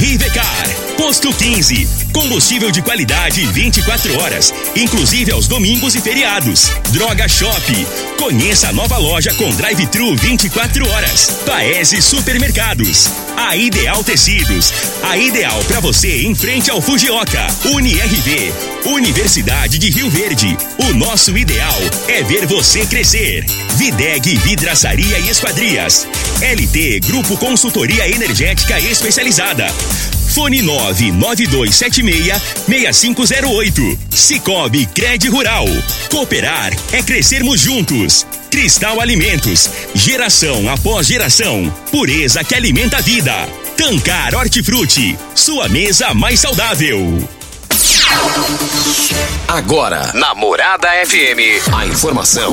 Rivecar. Posto 15. Combustível de qualidade 24 horas, inclusive aos domingos e feriados. Droga Shop. Conheça a nova loja com drive-thru 24 horas. Paese Supermercados. A Ideal Tecidos. A ideal para você em frente ao Fujioka. UniRV. Universidade de Rio Verde. O nosso ideal é ver você crescer. Videg Vidraçaria e Esquadrias. LT Grupo Consultoria Energética Especializada. Fone 99276-6508. Cicobi Cred Rural. Cooperar é crescermos juntos. Cristal Alimentos. Geração após geração. Pureza que alimenta a vida. Tancar Hortifruti. Sua mesa mais saudável. Agora, na Morada FM, a informação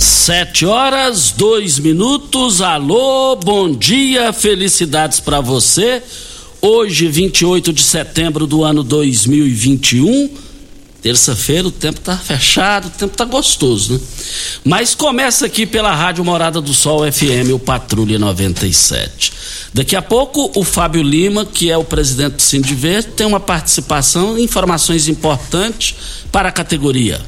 Sete horas, dois minutos. Alô, bom dia, felicidades para você. Hoje, 28 de setembro do ano 2021. Terça-feira, o tempo tá fechado, o tempo tá gostoso, né? Mas começa aqui pela Rádio Morada do Sol FM, o Patrulha 97. Daqui a pouco, o Fábio Lima, que é o presidente do Sindiver, tem uma participação, informações importantes para a categoria.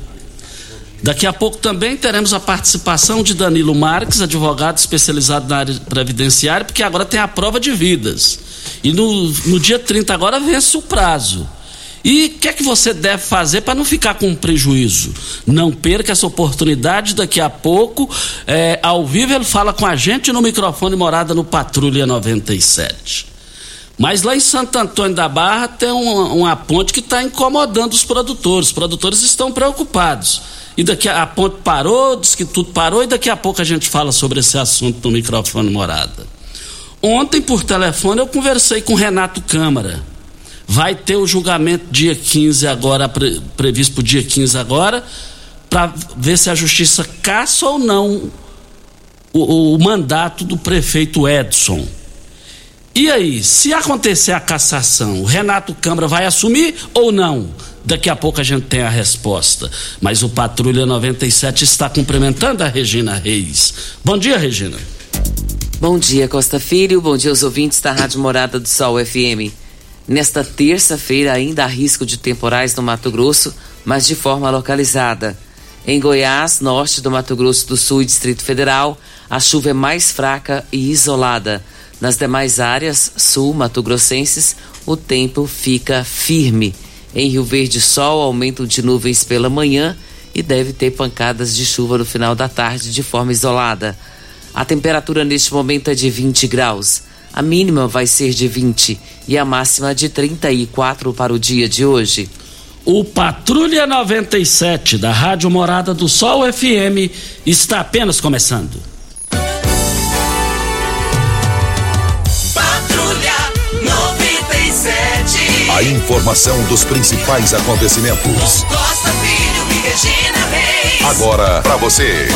Daqui a pouco também teremos a participação de Danilo Marques, advogado especializado na área previdenciária, porque agora tem a prova de vidas. E no, no dia 30 agora vence o prazo. E o que é que você deve fazer para não ficar com prejuízo? Não perca essa oportunidade. Daqui a pouco, é, ao vivo, ele fala com a gente no microfone morada no Patrulha 97. Mas lá em Santo Antônio da Barra tem uma, uma ponte que está incomodando os produtores. Os produtores estão preocupados e daqui a, a ponte parou, diz que tudo parou, e daqui a pouco a gente fala sobre esse assunto no microfone morada. Ontem, por telefone, eu conversei com Renato Câmara. Vai ter o julgamento dia 15 agora, pre, previsto para o dia 15 agora, para ver se a justiça caça ou não o, o mandato do prefeito Edson. E aí, se acontecer a cassação, o Renato Câmara vai assumir ou não? Daqui a pouco a gente tem a resposta. Mas o Patrulha 97 está cumprimentando a Regina Reis. Bom dia, Regina. Bom dia, Costa Filho. Bom dia aos ouvintes da Rádio Morada do Sol FM. Nesta terça-feira ainda há risco de temporais no Mato Grosso, mas de forma localizada. Em Goiás, norte do Mato Grosso do Sul e Distrito Federal, a chuva é mais fraca e isolada. Nas demais áreas, sul, mato-grossenses, o tempo fica firme. Em Rio Verde, sol, aumento de nuvens pela manhã e deve ter pancadas de chuva no final da tarde de forma isolada. A temperatura neste momento é de 20 graus. A mínima vai ser de 20 e a máxima de 34 para o dia de hoje. O Patrulha 97 da Rádio Morada do Sol FM está apenas começando. A informação dos principais acontecimentos. Costa Filho e Regina Reis. Agora para você.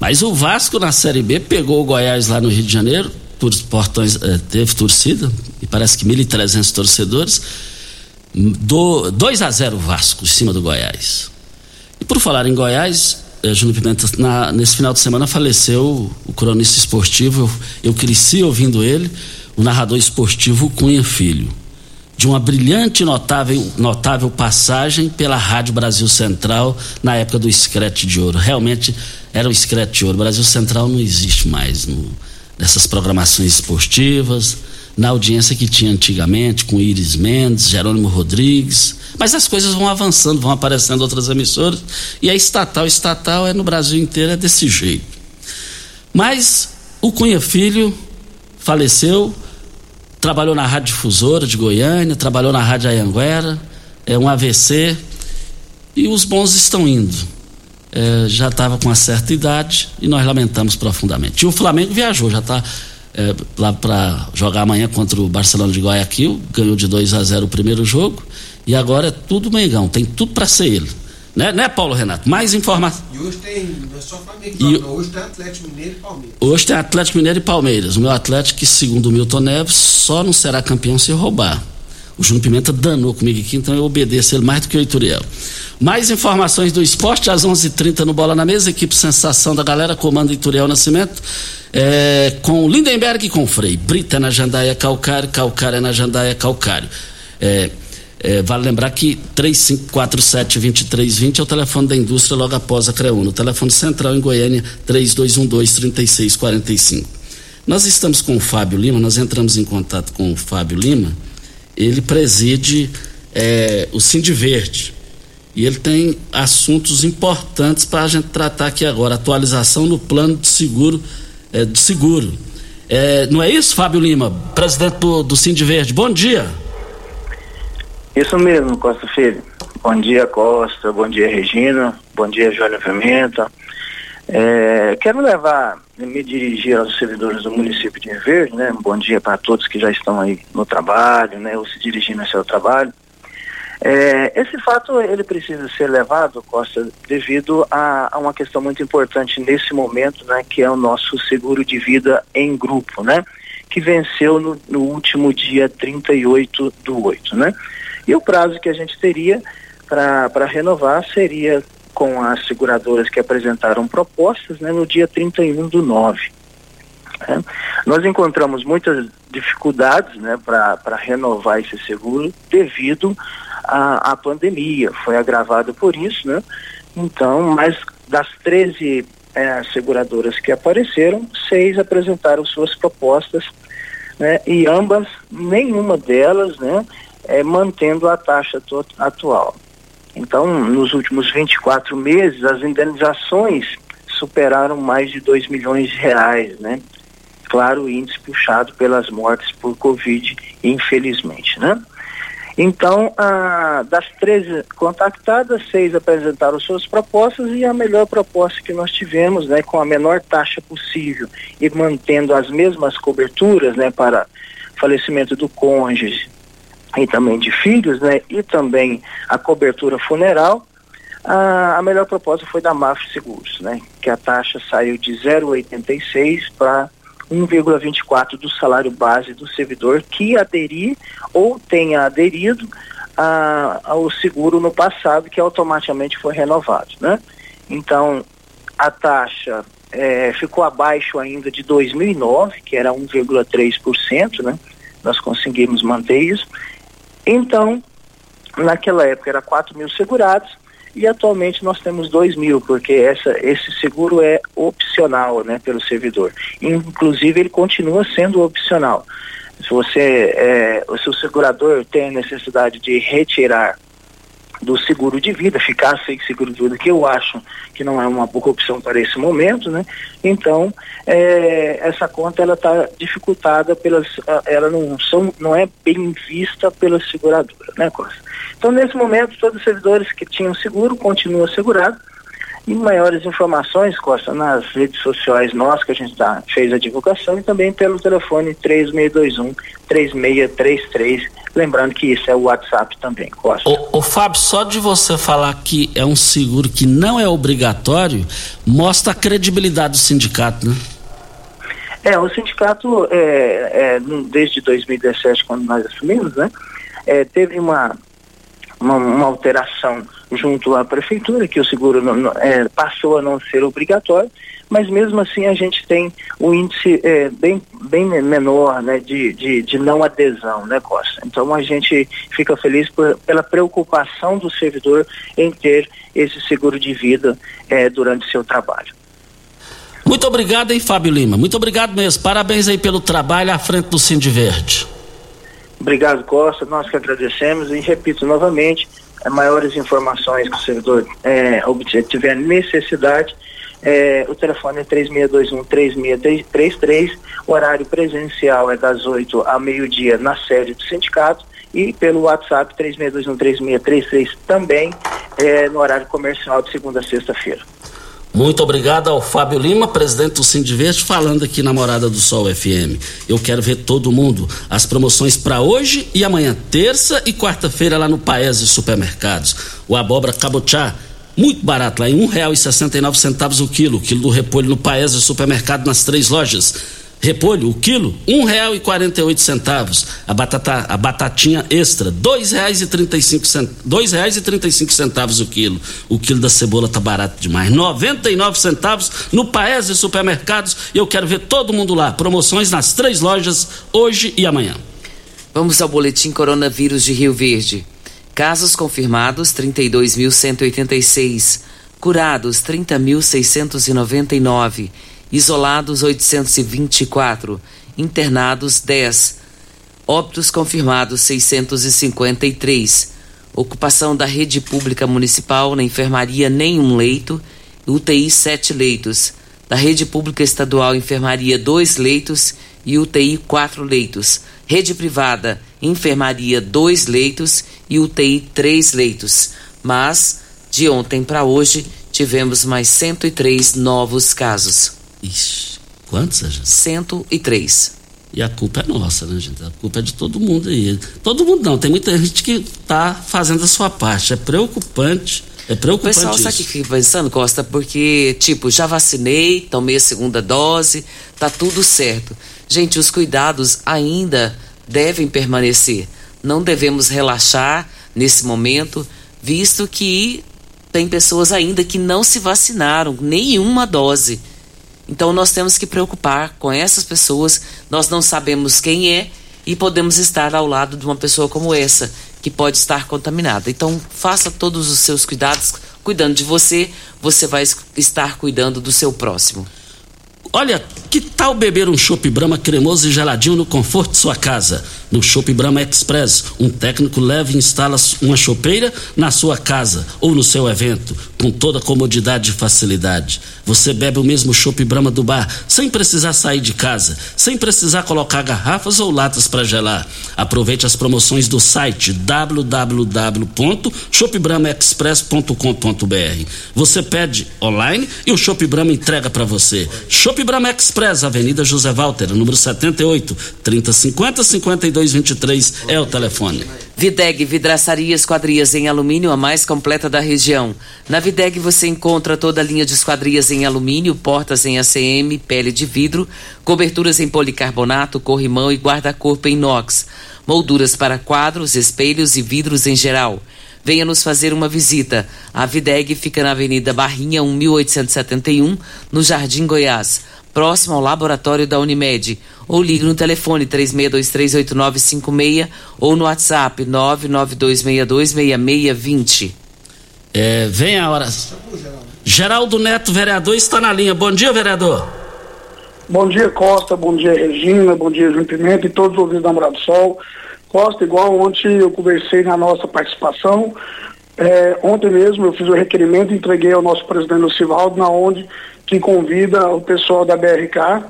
Mas o Vasco na Série B pegou o Goiás lá no Rio de Janeiro, por portões, eh, teve torcida, e parece que 1.300 torcedores. Do, 2 a 0 Vasco em cima do Goiás. E por falar em Goiás, eh, Júnior Pimenta, na, nesse final de semana faleceu o cronista esportivo, eu, eu cresci ouvindo ele, o narrador esportivo Cunha Filho. De uma brilhante e notável, notável passagem pela Rádio Brasil Central na época do Escrete de Ouro. Realmente era o Escrete de Ouro. Brasil Central não existe mais no, nessas programações esportivas, na audiência que tinha antigamente, com Iris Mendes, Jerônimo Rodrigues. Mas as coisas vão avançando, vão aparecendo outras emissoras. E a estatal, estatal é no Brasil inteiro, é desse jeito. Mas o Cunha Filho faleceu, trabalhou na Rádio Difusora de Goiânia, trabalhou na Rádio Ayanguera, é um AVC, e os bons estão indo. É, já estava com uma certa idade e nós lamentamos profundamente. E o Flamengo viajou, já está é, lá para jogar amanhã contra o Barcelona de Guayaquil, ganhou de 2 a 0 o primeiro jogo e agora é tudo Mengão, tem tudo para ser ele. Né, né, Paulo Renato? Mais informação. E hoje tem, não é só Flamengo, e, não, hoje tem Atlético Mineiro e Palmeiras. Hoje tem Atlético Mineiro e Palmeiras. O meu Atlético, que segundo o Milton Neves, só não será campeão se roubar. O Júnior Pimenta danou comigo aqui, então eu obedeço ele mais do que o Ituriel. Mais informações do esporte às 11:30 h 30 no Bola na Mesa. Equipe Sensação da Galera, comando Ituriel Nascimento. É, com Lindenberg e com Frei. Brita na Jandaia Calcário, Calcário na Jandaia Calcário. É, é, vale lembrar que 3547-2320 é o telefone da indústria logo após a CREUNA. O telefone central em Goiânia, 3212-3645. Nós estamos com o Fábio Lima, nós entramos em contato com o Fábio Lima. Ele preside é, o Cindy Verde. E ele tem assuntos importantes para a gente tratar aqui agora. Atualização no plano de seguro. É, de seguro. É, não é isso, Fábio Lima, presidente do, do Cindy Verde? Bom dia. Isso mesmo, Costa Filho. Bom dia, Costa. Bom dia, Regina. Bom dia, Jônia Pimenta. É, quero levar, me dirigir aos servidores do município de Verde, né? Bom dia para todos que já estão aí no trabalho, né? Ou se dirigindo ao seu trabalho. É, esse fato ele precisa ser levado, Costa, devido a, a, uma questão muito importante nesse momento, né? Que é o nosso seguro de vida em grupo, né? Que venceu no, no último dia 38 do 8, né? E o prazo que a gente teria para renovar seria com as seguradoras que apresentaram propostas né, no dia 31 do 9. Né? Nós encontramos muitas dificuldades né, para renovar esse seguro devido à, à pandemia. Foi agravado por isso, né? Então, mas das 13 é, seguradoras que apareceram, seis apresentaram suas propostas, né? E ambas, nenhuma delas, né? é, mantendo a taxa atual. Então, nos últimos 24 meses, as indenizações superaram mais de 2 milhões de reais, né? Claro, o índice puxado pelas mortes por Covid, infelizmente, né? Então, ah, das 13 contactadas, seis apresentaram suas propostas e a melhor proposta que nós tivemos, né, com a menor taxa possível e mantendo as mesmas coberturas, né, para falecimento do cônjuge, e também de filhos, né, e também a cobertura funeral, a, a melhor proposta foi da MAF Seguros, né, que a taxa saiu de 0,86 para 1,24 do salário base do servidor que aderir ou tenha aderido a, ao seguro no passado, que automaticamente foi renovado, né? Então, a taxa é, ficou abaixo ainda de 2009, que era 1,3%, né? Nós conseguimos manter isso. Então, naquela época era 4 mil segurados e atualmente nós temos 2 mil, porque essa, esse seguro é opcional né, pelo servidor. Inclusive ele continua sendo opcional. Se você, é, se o segurador tem a necessidade de retirar do seguro de vida, ficar sem seguro de vida, que eu acho que não é uma boa opção para esse momento, né? Então, é, essa conta ela está dificultada pelas, ela não são, não é bem vista pela seguradora, né, Costa? Então, nesse momento, todos os servidores que tinham seguro continuam segurados e maiores informações, Costa, nas redes sociais nossas que a gente tá, fez a divulgação e também pelo telefone 3621 3633. Lembrando que isso é o WhatsApp também, Costa. O, o Fábio, só de você falar que é um seguro que não é obrigatório, mostra a credibilidade do sindicato, né? É, o sindicato, é, é, desde 2017, quando nós assumimos, né, é, teve uma, uma, uma alteração junto à prefeitura, que o seguro não, não, é, passou a não ser obrigatório, mas mesmo assim a gente tem um índice é, bem, bem menor né, de, de, de, não adesão, né, Costa? Então a gente fica feliz por, pela preocupação do servidor em ter esse seguro de vida é, durante seu trabalho. Muito obrigado, hein, Fábio Lima? Muito obrigado mesmo. Parabéns aí pelo trabalho à frente do Cindy Verde. Obrigado, Costa. Nós que agradecemos e repito novamente, maiores informações que o servidor é, tiver necessidade, é, o telefone é 3621-3633, o horário presencial é das 8 ao meio-dia na sede do sindicato e pelo WhatsApp 3621-3633 também é, no horário comercial de segunda a sexta-feira. Muito obrigado ao Fábio Lima, presidente do Sindiveste, falando aqui na Morada do Sol FM. Eu quero ver todo mundo. As promoções para hoje e amanhã, terça e quarta-feira, lá no Paese Supermercados. O abóbora cabochá, muito barato lá, em nove centavos o quilo. O quilo do repolho no Paese Supermercado nas três lojas. Repolho, o quilo, um real e quarenta e oito centavos. A batata, a batatinha extra, dois reais e trinta e cinco dois reais e trinta e cinco centavos o quilo. O quilo da cebola tá barato demais, noventa e nove centavos no Paese Supermercados. E eu quero ver todo mundo lá. Promoções nas três lojas hoje e amanhã. Vamos ao boletim coronavírus de Rio Verde. Casos confirmados 32.186, curados 30.699 isolados 824, internados 10, óbitos confirmados 653, ocupação da rede pública municipal na enfermaria nenhum leito, UTI 7 leitos, da rede pública estadual enfermaria 2 leitos e UTI 4 leitos, rede privada enfermaria 2 leitos e UTI 3 leitos, mas de ontem para hoje tivemos mais 103 novos casos. Ixi, quantos, gente? 103. E a culpa é nossa, né, gente? A culpa é de todo mundo aí. Todo mundo não, tem muita gente que tá fazendo a sua parte. É preocupante. É preocupante. O pessoal sabe o que fica pensando, Costa? Porque, tipo, já vacinei, tomei a segunda dose, tá tudo certo. Gente, os cuidados ainda devem permanecer. Não devemos relaxar nesse momento, visto que tem pessoas ainda que não se vacinaram, nenhuma dose. Então nós temos que preocupar com essas pessoas. Nós não sabemos quem é e podemos estar ao lado de uma pessoa como essa que pode estar contaminada. Então faça todos os seus cuidados, cuidando de você, você vai estar cuidando do seu próximo. Olha, que tal beber um chopp Brahma cremoso e geladinho no conforto de sua casa? No Chopp Brahma Express, um técnico leva e instala uma chopeira na sua casa ou no seu evento, com toda comodidade e facilidade. Você bebe o mesmo Chopp Brahma do bar, sem precisar sair de casa, sem precisar colocar garrafas ou latas para gelar. Aproveite as promoções do site www.shopbramaexpress.com.br. Você pede online e o Chopp Brahma entrega para você. Chopp Brahma Express, Avenida José Walter, número 78, 3050 5223 é o telefone. Videg Vidraçaria Esquadrias em Alumínio, a mais completa da região. Na Videg você encontra toda a linha de esquadrias em alumínio, portas em ACM, pele de vidro, coberturas em policarbonato, corrimão e guarda-corpo em inox, molduras para quadros, espelhos e vidros em geral. Venha nos fazer uma visita. A Videg fica na Avenida Barrinha 1871, no Jardim Goiás, próximo ao laboratório da Unimed. Ou ligue no telefone 36238956 ou no WhatsApp 992626620. É, vem a hora. Geraldo Neto, vereador, está na linha. Bom dia, vereador. Bom dia, Costa. Bom dia, Regina. Bom dia, João Pimenta e todos os ouvintes da Morada do Sol. Costa, igual ontem eu conversei na nossa participação, é, ontem mesmo eu fiz o requerimento e entreguei ao nosso presidente Lucivaldo, na onde que convida o pessoal da BRK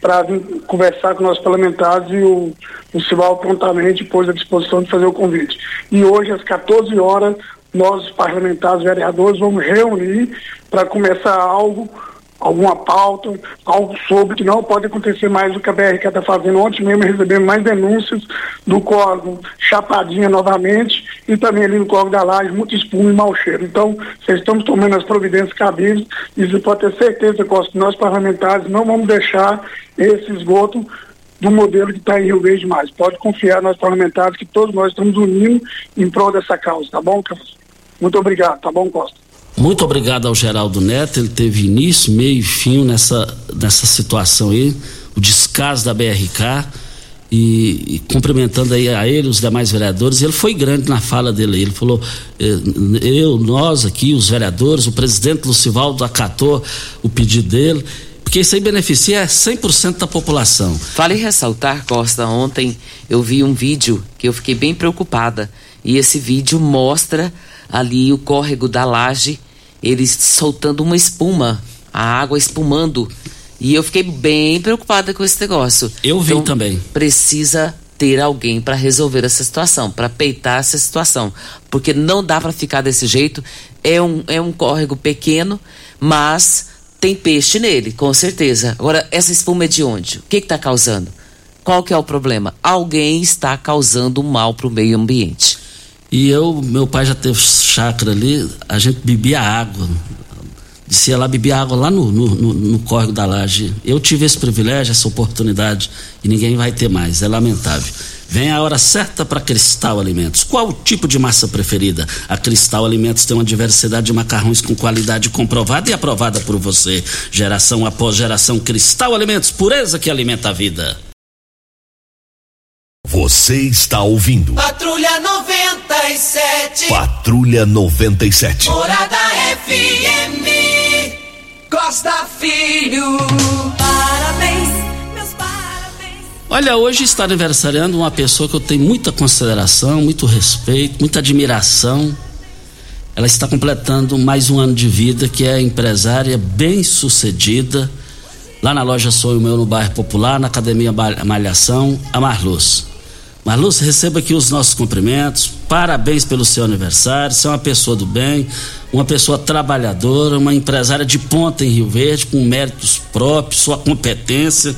para conversar com nossos parlamentares e o Lucivaldo prontamente pôs à disposição de fazer o convite. E hoje, às 14 horas, nós, parlamentares, vereadores, vamos reunir para começar algo alguma pauta, algo sobre que não pode acontecer mais do que a BRK está fazendo. Ontem mesmo recebemos mais denúncias do córrego Chapadinha novamente e também ali no córrego da Laje, muito espuma e mau cheiro. Então, vocês estamos tomando as providências cabíveis e você pode ter certeza que nós parlamentares não vamos deixar esse esgoto do modelo que está em Rio Verde mais. Pode confiar nós parlamentares que todos nós estamos unindo em prol dessa causa, tá bom, Carlos? Muito obrigado, tá bom, Costa? Muito obrigado ao Geraldo Neto, ele teve início, meio e fim nessa, nessa situação aí, o descaso da BRK e, e cumprimentando aí a ele, os demais vereadores, ele foi grande na fala dele, ele falou, eh, eu, nós aqui, os vereadores, o presidente Lucivaldo acatou o pedido dele, porque isso aí beneficia 100% da população. Vale ressaltar, Costa, ontem eu vi um vídeo que eu fiquei bem preocupada. E esse vídeo mostra ali o córrego da laje, eles soltando uma espuma, a água espumando. E eu fiquei bem preocupada com esse negócio. Eu vi então, também. Precisa ter alguém para resolver essa situação, para peitar essa situação, porque não dá para ficar desse jeito. É um, é um córrego pequeno, mas tem peixe nele, com certeza. Agora, essa espuma é de onde? O que está causando? Qual que é o problema? Alguém está causando mal para o meio ambiente. E eu, meu pai já teve chácara ali, a gente bebia água. Descia lá, bebia água lá no, no, no, no córrego da laje. Eu tive esse privilégio, essa oportunidade, e ninguém vai ter mais. É lamentável. Vem a hora certa para Cristal Alimentos. Qual o tipo de massa preferida? A Cristal Alimentos tem uma diversidade de macarrões com qualidade comprovada e aprovada por você. Geração após geração, Cristal Alimentos, pureza que alimenta a vida. Você está ouvindo. Patrulha 97. Patrulha 97. Morada FM. Costa Filho. Parabéns. Olha, hoje está aniversariando uma pessoa que eu tenho muita consideração, muito respeito, muita admiração. Ela está completando mais um ano de vida, que é empresária bem sucedida, lá na loja Sou Meu, no bairro Popular, na Academia Malhação, a Marluz. Marluz, receba aqui os nossos cumprimentos, parabéns pelo seu aniversário, você é uma pessoa do bem, uma pessoa trabalhadora, uma empresária de ponta em Rio Verde, com méritos próprios, sua competência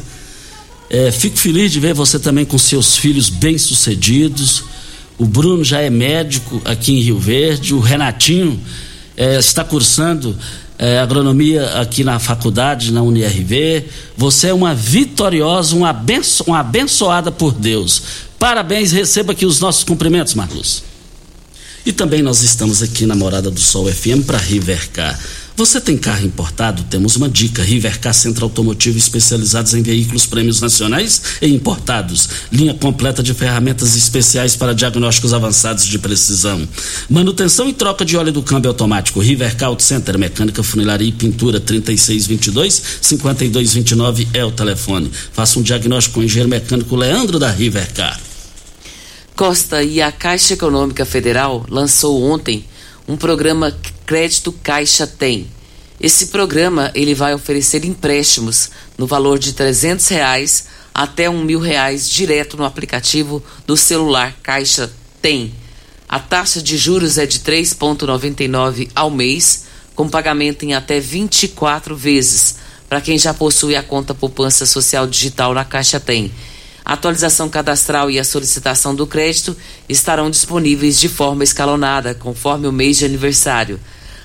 é, fico feliz de ver você também com seus filhos bem-sucedidos. O Bruno já é médico aqui em Rio Verde. O Renatinho é, está cursando é, agronomia aqui na faculdade, na UniRV. Você é uma vitoriosa, uma, abenço, uma abençoada por Deus. Parabéns, receba aqui os nossos cumprimentos, Marcos. E também nós estamos aqui na Morada do Sol FM para Rivercar. Você tem carro importado? Temos uma dica. Rivercar Centro Automotivo especializados em veículos prêmios nacionais e importados. Linha completa de ferramentas especiais para diagnósticos avançados de precisão. Manutenção e troca de óleo do câmbio automático. Rivercar Auto Center, mecânica, funilaria e pintura 3622 5229 é o telefone. Faça um diagnóstico com o engenheiro mecânico Leandro da Rivercar. Costa e a Caixa Econômica Federal lançou ontem um programa Crédito Caixa Tem. Esse programa ele vai oferecer empréstimos no valor de trezentos reais até um mil reais direto no aplicativo do celular Caixa Tem. A taxa de juros é de 3,99 ao mês, com pagamento em até 24 vezes para quem já possui a conta poupança social digital na Caixa Tem. A atualização cadastral e a solicitação do crédito estarão disponíveis de forma escalonada, conforme o mês de aniversário.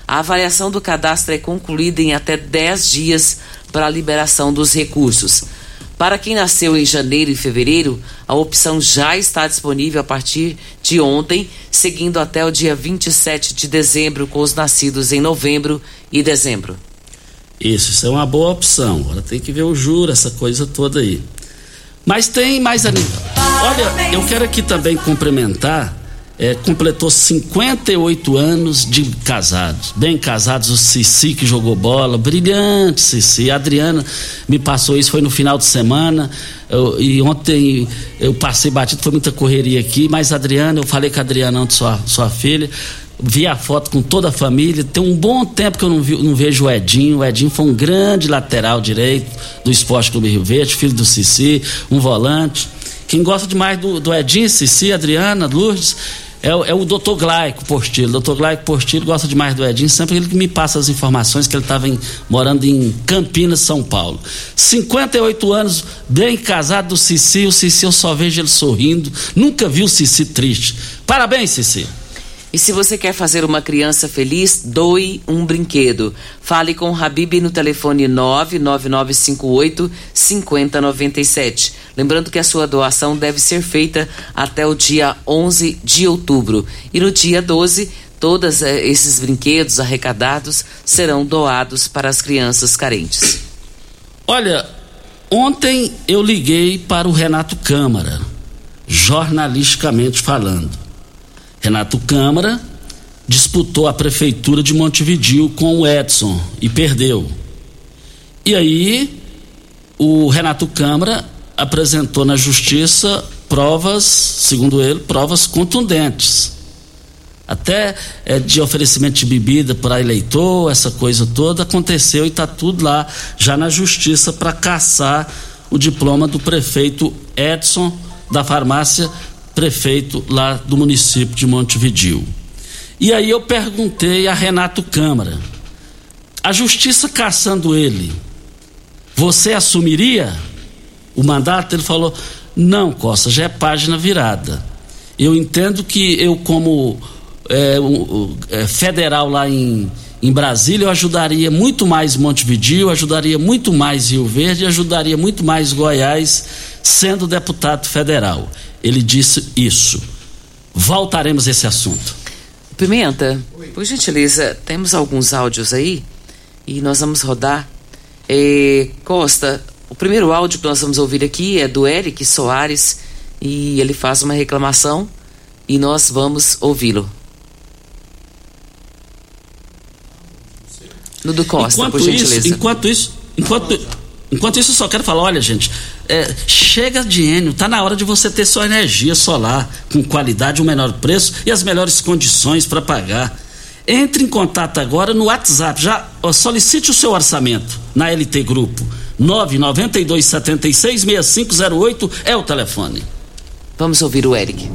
A avaliação do cadastro é concluída em até 10 dias para a liberação dos recursos. Para quem nasceu em janeiro e fevereiro, a opção já está disponível a partir de ontem, seguindo até o dia 27 de dezembro com os nascidos em novembro e dezembro. Isso, isso é uma boa opção. Agora tem que ver o juro, essa coisa toda aí. Mas tem mais ali. Olha, eu quero aqui também cumprimentar. É, completou 58 anos de casados. Bem casados, o Cici que jogou bola, brilhante Cici. A Adriana me passou isso, foi no final de semana. Eu, e ontem eu passei batido, foi muita correria aqui, mas Adriana, eu falei com a Adriana, sua, sua filha, vi a foto com toda a família. Tem um bom tempo que eu não, vi, não, vejo o Edinho. O Edinho foi um grande lateral direito do Esporte Clube Rio Verde, filho do Cici, um volante. Quem gosta demais do, do Edinho, Cici, Adriana, Lourdes, é, é o doutor Glaico Postilho. O doutor Glaico Postilho gosta demais do Edinho, sempre ele que me passa as informações que ele estava morando em Campinas, São Paulo. 58 anos, bem casado do Cici. O Cici, eu só vejo ele sorrindo. Nunca vi o Cici triste. Parabéns, Cici. E se você quer fazer uma criança feliz, doe um brinquedo. Fale com o Habib no telefone 99958 5097. Lembrando que a sua doação deve ser feita até o dia 11 de outubro. E no dia 12, todos eh, esses brinquedos arrecadados serão doados para as crianças carentes. Olha, ontem eu liguei para o Renato Câmara, jornalisticamente falando Renato Câmara disputou a prefeitura de Montevidil com o Edson e perdeu. E aí o Renato Câmara apresentou na justiça provas, segundo ele, provas contundentes. Até é, de oferecimento de bebida para eleitor, essa coisa toda aconteceu e está tudo lá já na justiça para caçar o diploma do prefeito Edson da farmácia prefeito lá do município de Montevidil. E aí eu perguntei a Renato Câmara, a justiça caçando ele, você assumiria o mandato? Ele falou: não, Costa, já é página virada. Eu entendo que eu, como é, um, é, federal lá em, em Brasília, eu ajudaria muito mais Montevideo, ajudaria muito mais Rio Verde, ajudaria muito mais Goiás, sendo deputado federal. Ele disse isso. Voltaremos a esse assunto. Pimenta, por gentileza, temos alguns áudios aí e nós vamos rodar. É, Costa, o primeiro áudio que nós vamos ouvir aqui é do Eric Soares e ele faz uma reclamação e nós vamos ouvi-lo. No do Costa, enquanto por gentileza. Isso, enquanto isso, enquanto, enquanto isso, eu só quero falar, olha, gente, é, chega de Enio, tá na hora de você ter sua energia solar com qualidade, o um menor preço e as melhores condições para pagar. Entre em contato agora no WhatsApp, já ó, solicite o seu orçamento na LT Grupo. 992766508 é o telefone. Vamos ouvir o Eric.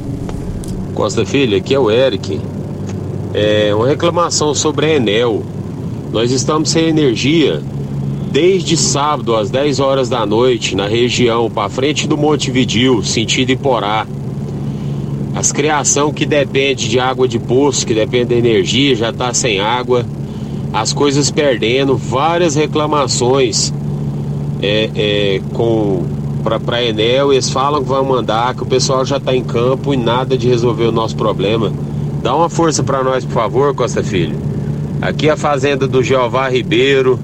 Costa Filha, aqui é o Eric. É uma reclamação sobre a Enel. Nós estamos sem energia desde sábado às 10 horas da noite na região para frente do Monte Vidil, sentido Iporá. As criação que depende de água de poço, que depende da energia, já está sem água. As coisas perdendo, várias reclamações é, é, com para Enel, eles falam que vão mandar, que o pessoal já está em campo e nada de resolver o nosso problema. Dá uma força para nós, por favor, Costa Filho. Aqui é a fazenda do Jeová Ribeiro,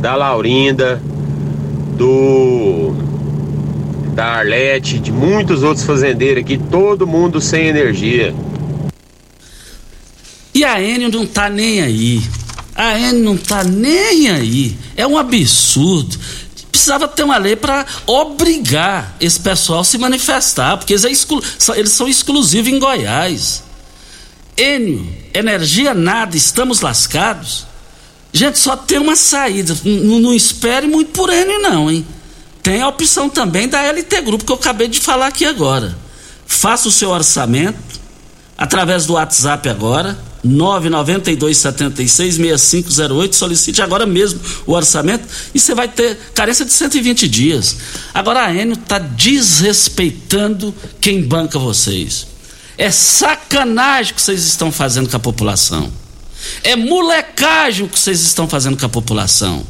da Laurinda, do da Arlete, de muitos outros fazendeiros aqui, todo mundo sem energia. E a Enio não tá nem aí. A Enio não tá nem aí. É um absurdo precisava ter uma lei para obrigar esse pessoal a se manifestar, porque eles, é exclu eles são exclusivos em Goiás. Enio, energia nada, estamos lascados. Gente, só tem uma saída. N não espere muito por Enio, não, hein? Tem a opção também da LT Grupo, que eu acabei de falar aqui agora. Faça o seu orçamento através do WhatsApp agora 992766508, solicite agora mesmo o orçamento e você vai ter carência de 120 dias. Agora a Enio está desrespeitando quem banca vocês. É sacanagem que vocês estão fazendo com a população. É molecagem o que vocês estão fazendo com a população.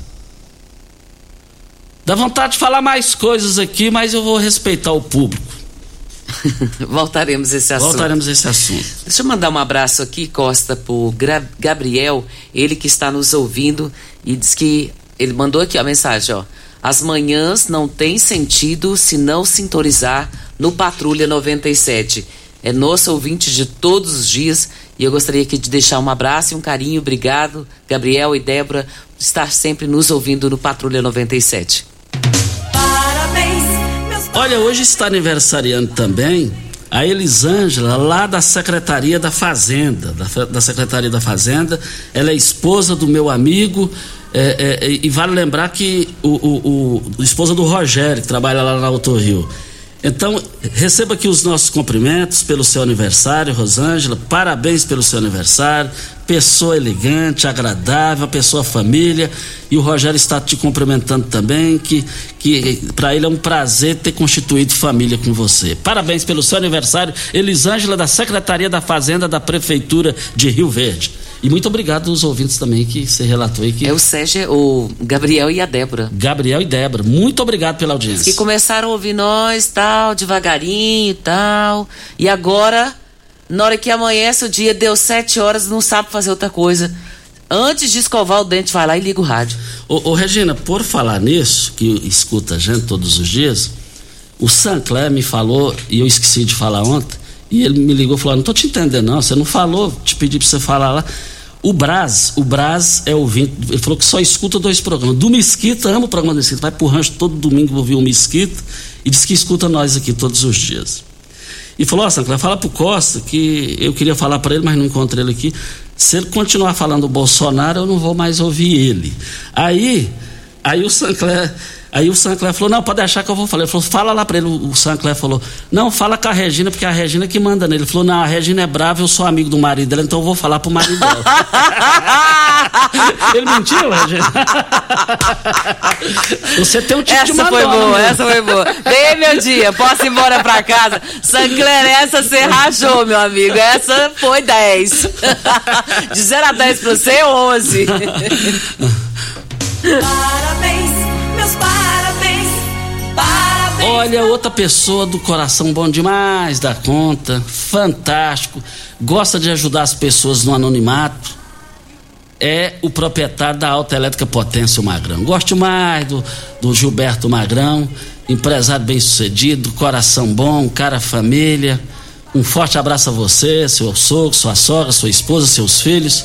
Dá vontade de falar mais coisas aqui, mas eu vou respeitar o público. Voltaremos a esse assunto. Voltaremos a esse assunto. Deixa eu mandar um abraço aqui, Costa, pro Gabriel, ele que está nos ouvindo e diz que ele mandou aqui a mensagem, ó. As manhãs não tem sentido se não sintonizar no Patrulha 97. É nosso ouvinte de todos os dias e eu gostaria aqui de deixar um abraço e um carinho. Obrigado, Gabriel e Débora, por estar sempre nos ouvindo no Patrulha 97. Olha, hoje está aniversariando também a Elisângela, lá da Secretaria da Fazenda, da, da Secretaria da Fazenda. Ela é esposa do meu amigo. É, é, e vale lembrar que o, o, o, o esposa do Rogério, que trabalha lá na Auto Rio. Então, receba aqui os nossos cumprimentos pelo seu aniversário, Rosângela. Parabéns pelo seu aniversário. Pessoa elegante, agradável, pessoa família. E o Rogério está te cumprimentando também, que, que para ele é um prazer ter constituído família com você. Parabéns pelo seu aniversário, Elisângela, da Secretaria da Fazenda da Prefeitura de Rio Verde. E muito obrigado aos ouvintes também que você relatou aí. Que... É o Sérgio, o Gabriel e a Débora. Gabriel e Débora, muito obrigado pela audiência. Que começaram a ouvir nós, tal, devagarinho e tal. E agora, na hora que amanhece o dia, deu sete horas, não sabe fazer outra coisa. Antes de escovar o dente, vai lá e liga o rádio. Ô, ô Regina, por falar nisso, que escuta a gente todos os dias, o Sancler me falou, e eu esqueci de falar ontem, e ele me ligou falou: Não tô te entendendo, não. Você não falou, te pedi para você falar lá. O Braz, o Braz é ouvinte, ele falou que só escuta dois programas. Do Mesquita, ama o programa do Mesquita, vai pro rancho todo domingo ouvir o Mesquita e diz que escuta nós aqui todos os dias. E falou, ó, oh, Sancler, fala pro Costa que eu queria falar para ele, mas não encontrei ele aqui. Se ele continuar falando do Bolsonaro, eu não vou mais ouvir ele. Aí, aí o Sancler Aí o Sancler falou, não, pode deixar que eu vou falar. Ele falou, fala lá para ele. O Sancler falou, não, fala com a Regina, porque a Regina que manda nele. Ele falou, não, a Regina é brava, eu sou amigo do marido dela, então eu vou falar pro marido dela. ele mentiu, Regina? Você tem um tipo essa de foi boa, né? essa foi boa. Vem, meu dia, posso ir embora pra casa. Sancler, essa você rachou, meu amigo. Essa foi 10. De 0 a 10 pra você, 11. Parabéns, Olha, outra pessoa do coração bom demais da conta, fantástico, gosta de ajudar as pessoas no anonimato. É o proprietário da Alta Elétrica Potência, o Magrão. Gosto mais do, do Gilberto Magrão, empresário bem sucedido, coração bom, cara família. Um forte abraço a você, seu sogro, sua sogra, sua esposa, seus filhos.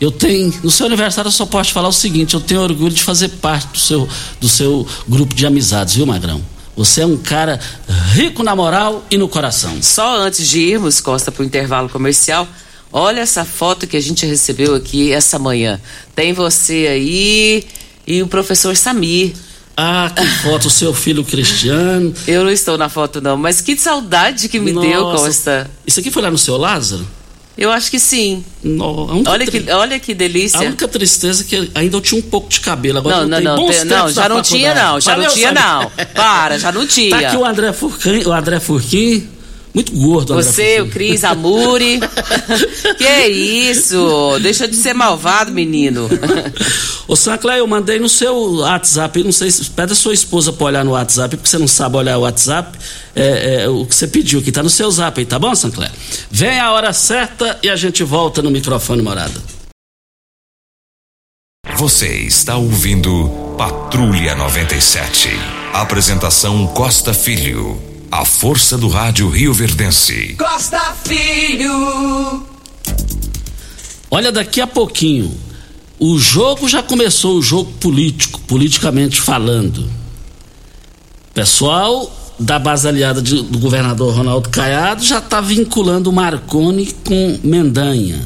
Eu tenho, no seu aniversário eu só posso falar o seguinte, eu tenho orgulho de fazer parte do seu, do seu grupo de amizades, viu, Magrão? Você é um cara rico na moral e no coração. Só antes de irmos, Costa, para o intervalo comercial, olha essa foto que a gente recebeu aqui essa manhã. Tem você aí e o professor Samir. Ah, que foto, o seu filho Cristiano. Eu não estou na foto não, mas que saudade que me Nossa, deu, Costa. Isso aqui foi lá no seu Lázaro? Eu acho que sim. No, olha, que, olha que delícia. A única tristeza é que ainda eu tinha um pouco de cabelo. Agora não, não, não, tem, não, já não tinha não, já Valeu, não tinha não. Para, já não tinha. Tá aqui o André Furquim, o André Furquim, muito gordo. Você, o Cris Amuri. que isso? Deixa de ser malvado, menino. Ô Sancler, eu mandei no seu WhatsApp, não sei se pede a sua esposa pra olhar no WhatsApp, porque você não sabe olhar o WhatsApp, é, é, o que você pediu, que tá no seu zap aí, tá bom, Sancler? Vem a hora certa e a gente volta no microfone morada. Você está ouvindo Patrulha 97. Apresentação Costa Filho. A força do rádio Rio Verdense. Costa Filho. Olha, daqui a pouquinho, o jogo já começou, o jogo político, politicamente falando. Pessoal da base aliada de, do governador Ronaldo Caiado já está vinculando o Marconi com Mendanha.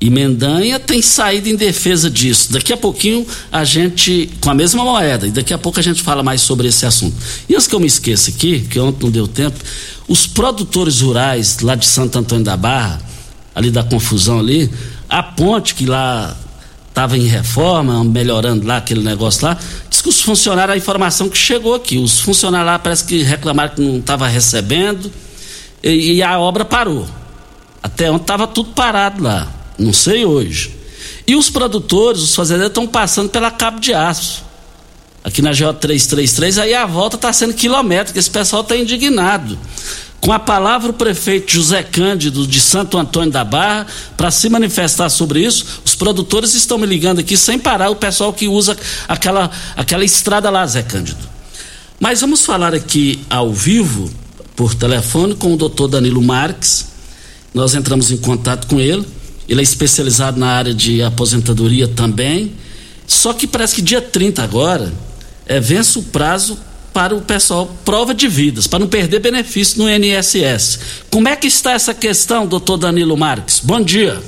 E Mendanha tem saído em defesa disso. Daqui a pouquinho a gente, com a mesma moeda, e daqui a pouco a gente fala mais sobre esse assunto. E antes que eu me esqueça aqui, que ontem não deu tempo, os produtores rurais lá de Santo Antônio da Barra, ali da confusão ali, a ponte que lá estava em reforma, melhorando lá aquele negócio lá, diz que os funcionários, a informação que chegou aqui, os funcionários lá parece que reclamaram que não estava recebendo e, e a obra parou. Até ontem estava tudo parado lá. Não sei hoje. E os produtores, os fazendeiros, estão passando pela cabo de aço. Aqui na GO 333, aí a volta está sendo quilométrica. Esse pessoal está indignado. Com a palavra, o prefeito José Cândido de Santo Antônio da Barra, para se manifestar sobre isso, os produtores estão me ligando aqui sem parar, o pessoal que usa aquela, aquela estrada lá, Zé Cândido. Mas vamos falar aqui ao vivo, por telefone, com o doutor Danilo Marques. Nós entramos em contato com ele. Ele é especializado na área de aposentadoria também. Só que parece que dia 30 agora é, vence o prazo para o pessoal prova de vidas, para não perder benefício no INSS. Como é que está essa questão, doutor Danilo Marques? Bom dia.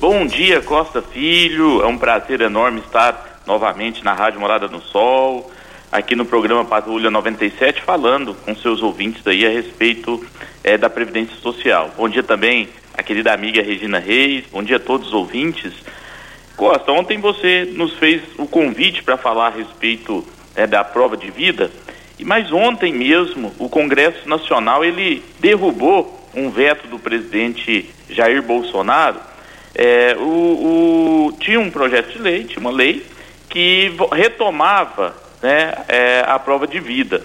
Bom dia, Costa Filho. É um prazer enorme estar novamente na Rádio Morada do Sol, aqui no programa Patrulha 97, falando com seus ouvintes aí a respeito é, da Previdência Social. Bom dia também a querida amiga Regina Reis, bom dia a todos os ouvintes. Costa, ontem você nos fez o convite para falar a respeito é, da prova de vida, e mas ontem mesmo o Congresso Nacional ele derrubou um veto do presidente Jair Bolsonaro. É, o, o, tinha um projeto de lei, tinha uma lei que retomava né, é, a prova de vida.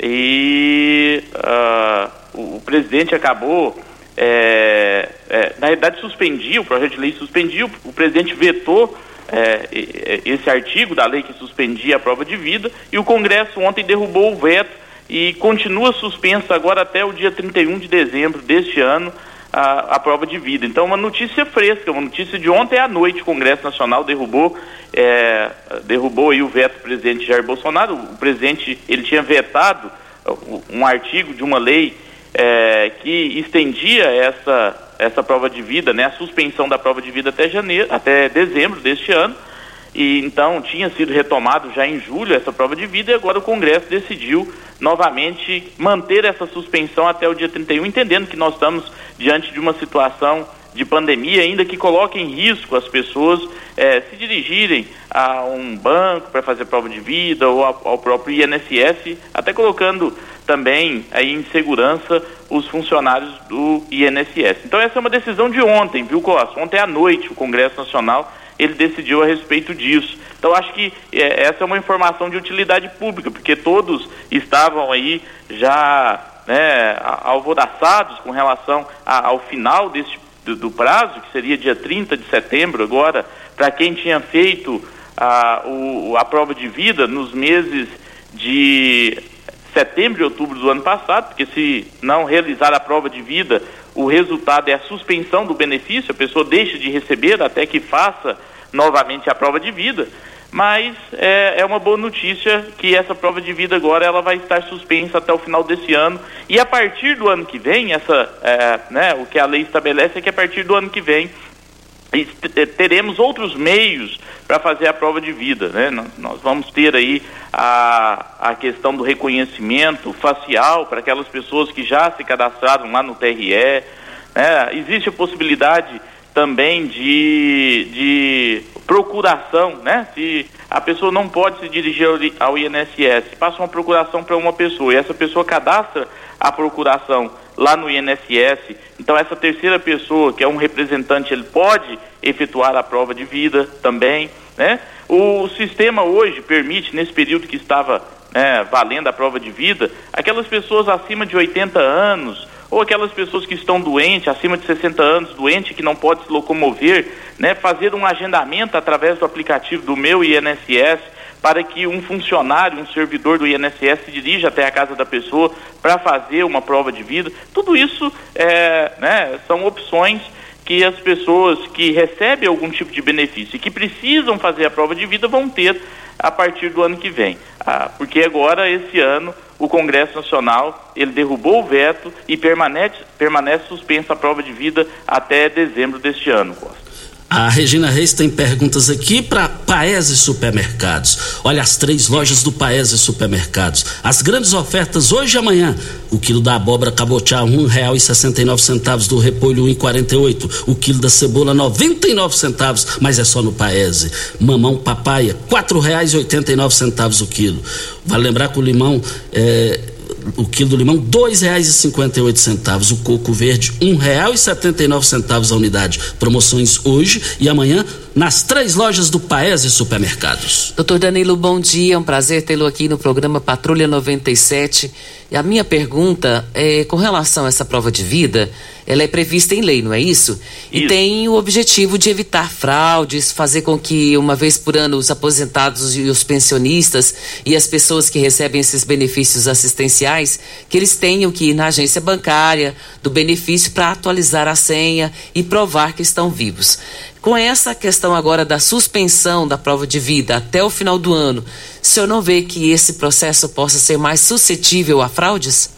E uh, o, o presidente acabou é, é, na realidade suspendia, o projeto de lei suspendia, o presidente vetou é, esse artigo da lei que suspendia a prova de vida e o Congresso ontem derrubou o veto e continua suspenso agora até o dia 31 de dezembro deste ano a, a, prova de vida. Então, uma notícia fresca, uma notícia de ontem à noite, o Congresso Nacional derrubou, é, derrubou aí o veto do presidente Jair Bolsonaro. O presidente, ele tinha vetado um artigo de uma lei é, que estendia essa, essa prova de vida, né, a suspensão da prova de vida até janeiro, até dezembro deste ano. E então tinha sido retomado já em julho essa prova de vida e agora o Congresso decidiu novamente manter essa suspensão até o dia 31, entendendo que nós estamos diante de uma situação de pandemia, ainda que coloque em risco as pessoas é, se dirigirem a um banco para fazer prova de vida ou ao próprio INSS, até colocando também aí em segurança os funcionários do INSS. Então essa é uma decisão de ontem, viu, Costa? Ontem à noite o Congresso Nacional ele decidiu a respeito disso. Então acho que é, essa é uma informação de utilidade pública, porque todos estavam aí já né, alvoraçados com relação a, ao final desse do, do, prazo, que seria dia 30 de setembro agora, para quem tinha feito a, o, a prova de vida nos meses de setembro e outubro do ano passado, porque se não realizar a prova de vida, o resultado é a suspensão do benefício, a pessoa deixa de receber até que faça novamente a prova de vida. Mas é, é uma boa notícia que essa prova de vida agora ela vai estar suspensa até o final desse ano. E a partir do ano que vem, essa, é, né, o que a lei estabelece é que a partir do ano que vem teremos outros meios para fazer a prova de vida, né? Nós vamos ter aí a, a questão do reconhecimento facial para aquelas pessoas que já se cadastraram lá no TRE, né? Existe a possibilidade também de, de procuração, né? Se a pessoa não pode se dirigir ao INSS, passa uma procuração para uma pessoa e essa pessoa cadastra a procuração lá no INSS. Então essa terceira pessoa, que é um representante, ele pode efetuar a prova de vida também, né? O sistema hoje permite, nesse período que estava né, valendo a prova de vida, aquelas pessoas acima de 80 anos ou aquelas pessoas que estão doentes, acima de 60 anos, doente, que não pode se locomover, né, fazer um agendamento através do aplicativo do meu INSS para que um funcionário, um servidor do INSS se dirija até a casa da pessoa para fazer uma prova de vida. Tudo isso é, né, são opções que as pessoas que recebem algum tipo de benefício e que precisam fazer a prova de vida vão ter a partir do ano que vem. Ah, porque agora, esse ano, o Congresso Nacional ele derrubou o veto e permanece, permanece suspensa a prova de vida até dezembro deste ano, Costa. A Regina Reis tem perguntas aqui para Paese Supermercados. Olha as três lojas do Paese Supermercados. As grandes ofertas hoje e amanhã. O quilo da abóbora cabotiá um real e sessenta e nove centavos, do repolho um quarenta e oito. O quilo da cebola noventa e nove centavos, mas é só no Paese. Mamão papaya quatro reais e oitenta e nove centavos o quilo. Vale lembrar que o limão é o quilo do limão, oito centavos. O coco verde, nove centavos a unidade. Promoções hoje e amanhã nas três lojas do Paese Supermercados. Doutor Danilo, bom dia. É um prazer tê-lo aqui no programa Patrulha 97. E a minha pergunta é com relação a essa prova de vida, ela é prevista em lei, não é isso? isso? E tem o objetivo de evitar fraudes, fazer com que uma vez por ano os aposentados e os pensionistas e as pessoas que recebem esses benefícios assistenciais, que eles tenham que ir na agência bancária do benefício para atualizar a senha e provar que estão vivos. Com essa questão agora da suspensão da prova de vida até o final do ano, o senhor não vê que esse processo possa ser mais suscetível a fraudes?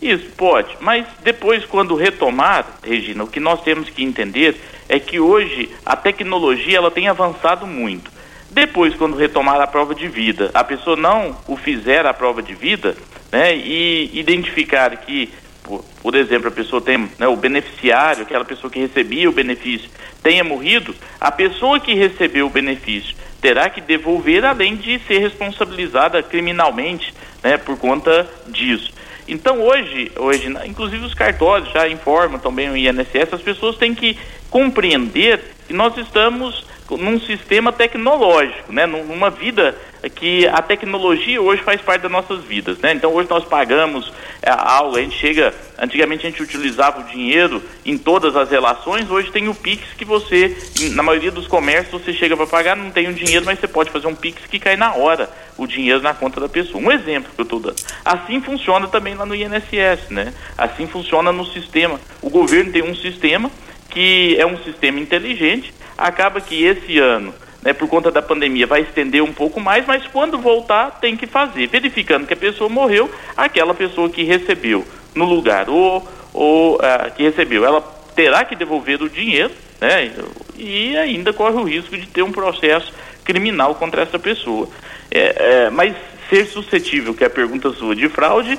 Isso, pode. Mas depois, quando retomar, Regina, o que nós temos que entender é que hoje a tecnologia ela tem avançado muito. Depois, quando retomar a prova de vida, a pessoa não o fizer a prova de vida, né, e identificar que por, por exemplo, a pessoa tem né, o beneficiário, aquela pessoa que recebia o benefício, tenha morrido, a pessoa que recebeu o benefício terá que devolver, além de ser responsabilizada criminalmente né, por conta disso. Então hoje, hoje, inclusive os cartórios já informam também o INSS, as pessoas têm que compreender que nós estamos num sistema tecnológico, né? Numa vida que a tecnologia hoje faz parte das nossas vidas, né? Então hoje nós pagamos é, algo, a gente chega, antigamente a gente utilizava o dinheiro em todas as relações, hoje tem o Pix que você, na maioria dos comércios, você chega para pagar, não tem o dinheiro, mas você pode fazer um Pix que cai na hora o dinheiro na conta da pessoa. Um exemplo que eu estou dando. Assim funciona também lá no INSS, né? Assim funciona no sistema. O governo tem um sistema que é um sistema inteligente, acaba que esse ano né, por conta da pandemia, vai estender um pouco mais, mas quando voltar tem que fazer, verificando que a pessoa morreu, aquela pessoa que recebeu no lugar ou, ou que recebeu, ela terá que devolver o dinheiro, né, e ainda corre o risco de ter um processo criminal contra essa pessoa. É, é, mas ser suscetível, que é a pergunta sua, de fraude,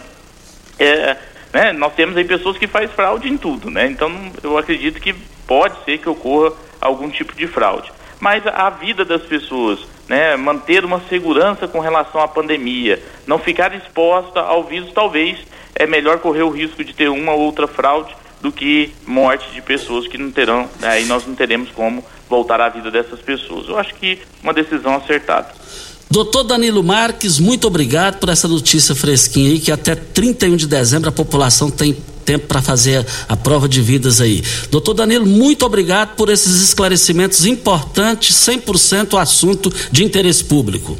é, né, nós temos aí pessoas que fazem fraude em tudo, né? Então eu acredito que pode ser que ocorra algum tipo de fraude mas a vida das pessoas, né, manter uma segurança com relação à pandemia, não ficar exposta ao vírus, talvez é melhor correr o risco de ter uma ou outra fraude do que morte de pessoas que não terão, aí né, nós não teremos como voltar à vida dessas pessoas. Eu acho que uma decisão acertada. Doutor Danilo Marques, muito obrigado por essa notícia fresquinha aí, que até 31 de dezembro a população tem tempo para fazer a prova de vidas aí. Doutor Danilo, muito obrigado por esses esclarecimentos importantes, 100% o assunto de interesse público.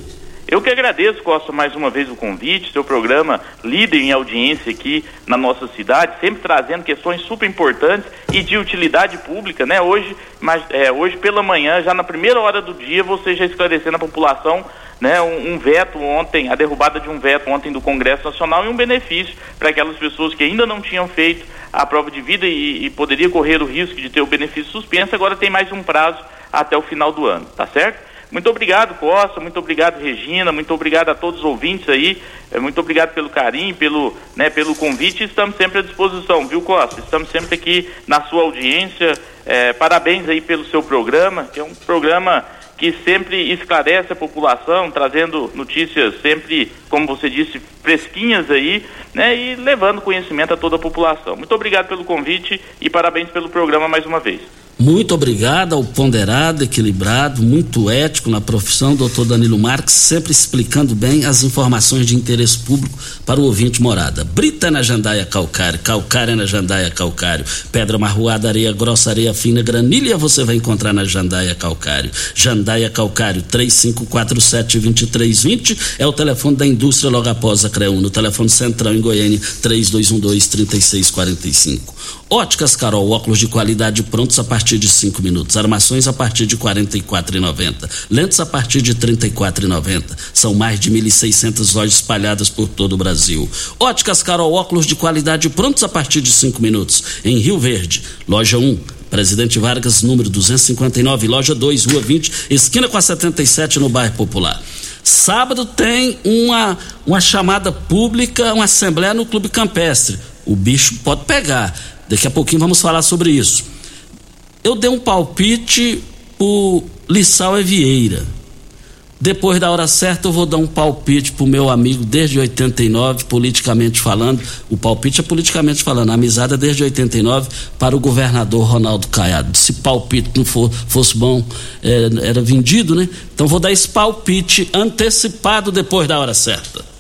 Eu que agradeço, Costa, mais uma vez o convite, seu programa líder em audiência aqui na nossa cidade, sempre trazendo questões super importantes e de utilidade pública, né? Hoje, mas, é, hoje pela manhã, já na primeira hora do dia, você já esclarecendo a população né, um, um, veto ontem, a derrubada de um veto ontem do Congresso Nacional e um benefício para aquelas pessoas que ainda não tinham feito a prova de vida e, e poderia correr o risco de ter o benefício suspenso, agora tem mais um prazo até o final do ano, tá certo? Muito obrigado, Costa, muito obrigado, Regina, muito obrigado a todos os ouvintes aí, é, muito obrigado pelo carinho, pelo, né, pelo convite, estamos sempre à disposição, viu, Costa? Estamos sempre aqui na sua audiência, é, parabéns aí pelo seu programa, que é um programa que sempre esclarece a população, trazendo notícias sempre, como você disse, fresquinhas aí, né, e levando conhecimento a toda a população. Muito obrigado pelo convite e parabéns pelo programa mais uma vez. Muito obrigado ao ponderado, equilibrado, muito ético na profissão, doutor Danilo Marques, sempre explicando bem as informações de interesse público para o ouvinte morada. Brita na jandaia calcário, calcária na jandaia calcário, pedra marroada, areia grossa, areia fina, granilha você vai encontrar na jandaia calcário. Jandaia calcário, 3547-2320 é o telefone da indústria logo após a CREUN, no telefone central em Goiânia, 3212-3645. Óticas Carol, óculos de qualidade prontos a partir de cinco minutos. Armações a partir de e quatro Lentes a partir de trinta e São mais de 1.600 lojas espalhadas por todo o Brasil. Óticas Carol, óculos de qualidade prontos a partir de cinco minutos. Em Rio Verde, loja 1. Presidente Vargas, número 259, loja 2, rua 20, esquina com a 77, no bairro Popular. Sábado tem uma, uma chamada pública, uma assembleia no Clube Campestre. O bicho pode pegar. Daqui a pouquinho vamos falar sobre isso. Eu dei um palpite pro Lissau Evieira. Depois da hora certa, eu vou dar um palpite pro meu amigo desde 89, politicamente falando. O palpite é politicamente falando, a amizade é desde 89 para o governador Ronaldo Caiado. Se palpite não for, fosse bom, é, era vendido, né? Então vou dar esse palpite antecipado depois da hora certa.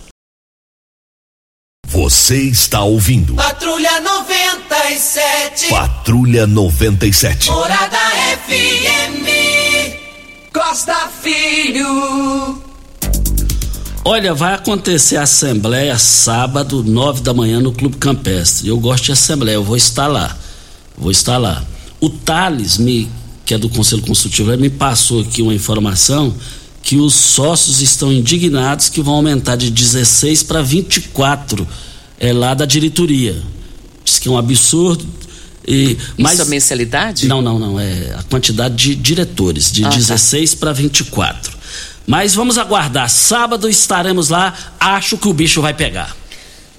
Você está ouvindo. Patrulha 97. Patrulha 97. Morada FM. Costa Filho. Olha, vai acontecer a assembleia sábado, nove da manhã, no Clube Campestre. Eu gosto de assembleia, eu vou estar lá. Vou estar lá. O Thales, me, que é do Conselho Consultivo, me passou aqui uma informação que os sócios estão indignados que vão aumentar de 16 para 24 é, lá da diretoria. Diz que é um absurdo. E, mas, Isso é mensalidade? Não, não, não. É a quantidade de diretores, de ah, 16 tá. para 24. Mas vamos aguardar. Sábado estaremos lá. Acho que o bicho vai pegar.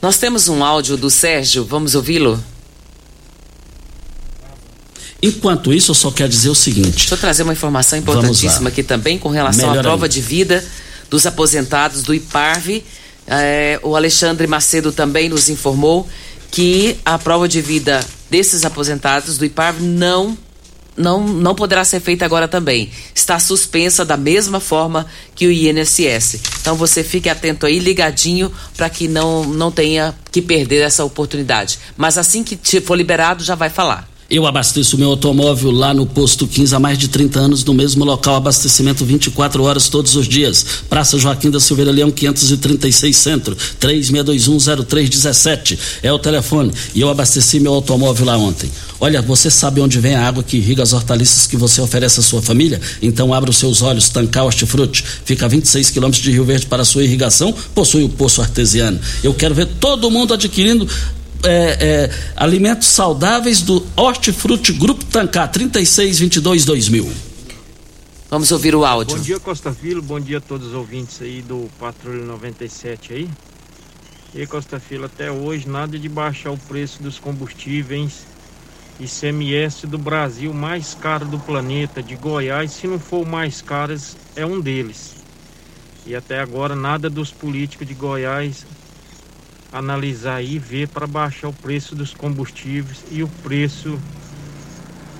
Nós temos um áudio do Sérgio, vamos ouvi-lo? Enquanto isso, eu só quero dizer o seguinte. Deixa eu trazer uma informação importantíssima aqui também com relação Melhor à prova de vida dos aposentados do IPARV. É, o Alexandre Macedo também nos informou que a prova de vida desses aposentados do IPARV não não, não poderá ser feita agora também. Está suspensa da mesma forma que o INSS. Então você fique atento aí, ligadinho, para que não, não tenha que perder essa oportunidade. Mas assim que for liberado, já vai falar. Eu abasteço meu automóvel lá no posto 15 há mais de 30 anos, no mesmo local, abastecimento 24 horas todos os dias. Praça Joaquim da Silveira Leão, 536 Centro, 36210317 é o telefone. E eu abasteci meu automóvel lá ontem. Olha, você sabe onde vem a água que irriga as hortaliças que você oferece à sua família? Então abra os seus olhos, Tancar Hortifruti. Fica a 26 quilômetros de Rio Verde para a sua irrigação, possui o poço artesiano. Eu quero ver todo mundo adquirindo é, é, alimentos saudáveis do Hortifruti Grupo Tancar 3622 2000. Vamos ouvir o áudio. Bom dia, Costa Filho. Bom dia a todos os ouvintes aí do Patrulha 97 aí. E Costa Filho, até hoje nada de baixar o preço dos combustíveis. ICMS do Brasil mais caro do planeta, de Goiás, se não for o mais caro, é um deles. E até agora nada dos políticos de Goiás analisar e ver para baixar o preço dos combustíveis e o preço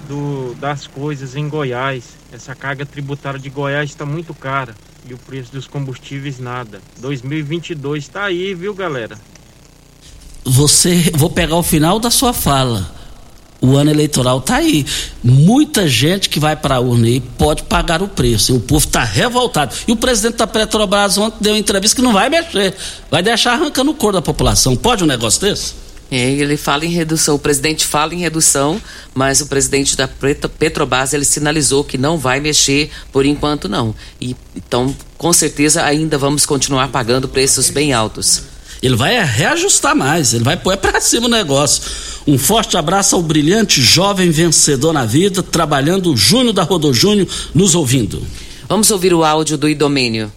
do, das coisas em Goiás. Essa carga tributária de Goiás está muito cara e o preço dos combustíveis nada. 2022 está aí, viu, galera? Você, vou pegar o final da sua fala o ano eleitoral está aí. Muita gente que vai para a urna aí pode pagar o preço. O povo está revoltado. E o presidente da Petrobras ontem deu uma entrevista que não vai mexer. Vai deixar arrancando o cor da população. Pode um negócio desse? É, ele fala em redução, o presidente fala em redução, mas o presidente da Petrobras ele sinalizou que não vai mexer por enquanto não. E, então, com certeza ainda vamos continuar pagando preços bem altos. Ele vai reajustar mais, ele vai pôr para cima o negócio. Um forte abraço ao brilhante jovem vencedor na vida, trabalhando Júnior da Rodojúnior, nos ouvindo. Vamos ouvir o áudio do Idomênio.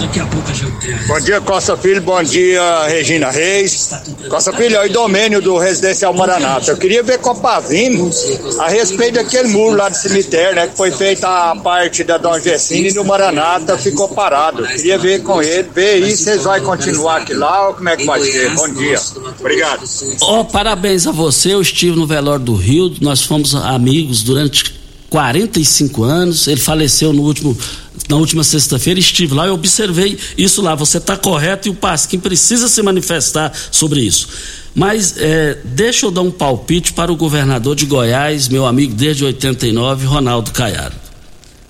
Daqui a pouco a gente Bom dia, Costa Filho. Bom dia, Regina Reis. Costa Filho, é o Idomênio do Residencial Maranata. Eu queria ver com a Pavino a respeito daquele muro lá do cemitério, né? Que foi feita a parte da Dom Gessine e do Maranata ficou parado. Eu queria ver com ele, ver aí se eles vão continuar aqui lá ou como é que vai ser. Bom dia. Obrigado. Oh, parabéns a você. Eu estive no velório do Rio. Nós fomos amigos durante 45 anos. Ele faleceu no último na última sexta-feira, estive lá e observei isso lá. Você está correto e o Pasquim precisa se manifestar sobre isso. Mas é, deixa eu dar um palpite para o governador de Goiás, meu amigo desde 89, Ronaldo Caiado.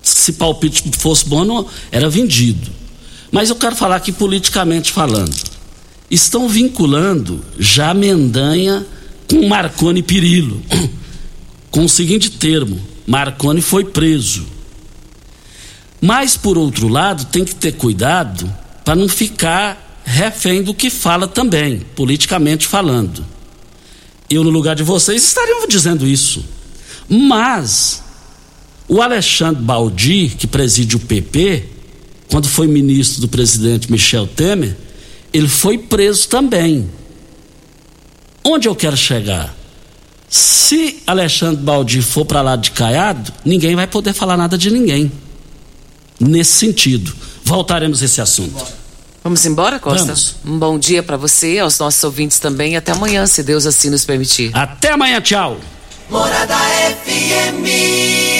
Se palpite fosse bom, não, era vendido. Mas eu quero falar aqui politicamente falando. Estão vinculando já Mendanha com Marconi Pirillo, com o seguinte termo: Marconi foi preso. Mas, por outro lado, tem que ter cuidado para não ficar refém do que fala também, politicamente falando. Eu, no lugar de vocês, estaria dizendo isso. Mas, o Alexandre Baldi, que preside o PP, quando foi ministro do presidente Michel Temer, ele foi preso também. Onde eu quero chegar? Se Alexandre Baldi for para lá de Caiado, ninguém vai poder falar nada de ninguém nesse sentido. Voltaremos a esse assunto. Vamos embora, Costa? Vamos. Um bom dia para você, aos nossos ouvintes também. Até amanhã, se Deus assim nos permitir. Até amanhã, tchau. Morada FM.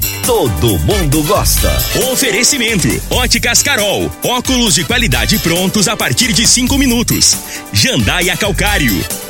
todo mundo gosta. Oferecimento: Óticas Carol. Óculos de qualidade prontos a partir de cinco minutos. Jandaia Calcário.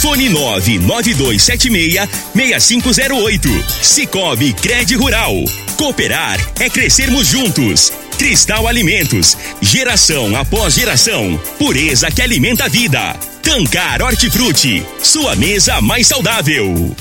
Fone 99276-6508. Cicobi Cred Rural. Cooperar é crescermos juntos. Cristal Alimentos. Geração após geração. Pureza que alimenta a vida. Tancar Hortifruti. Sua mesa mais saudável.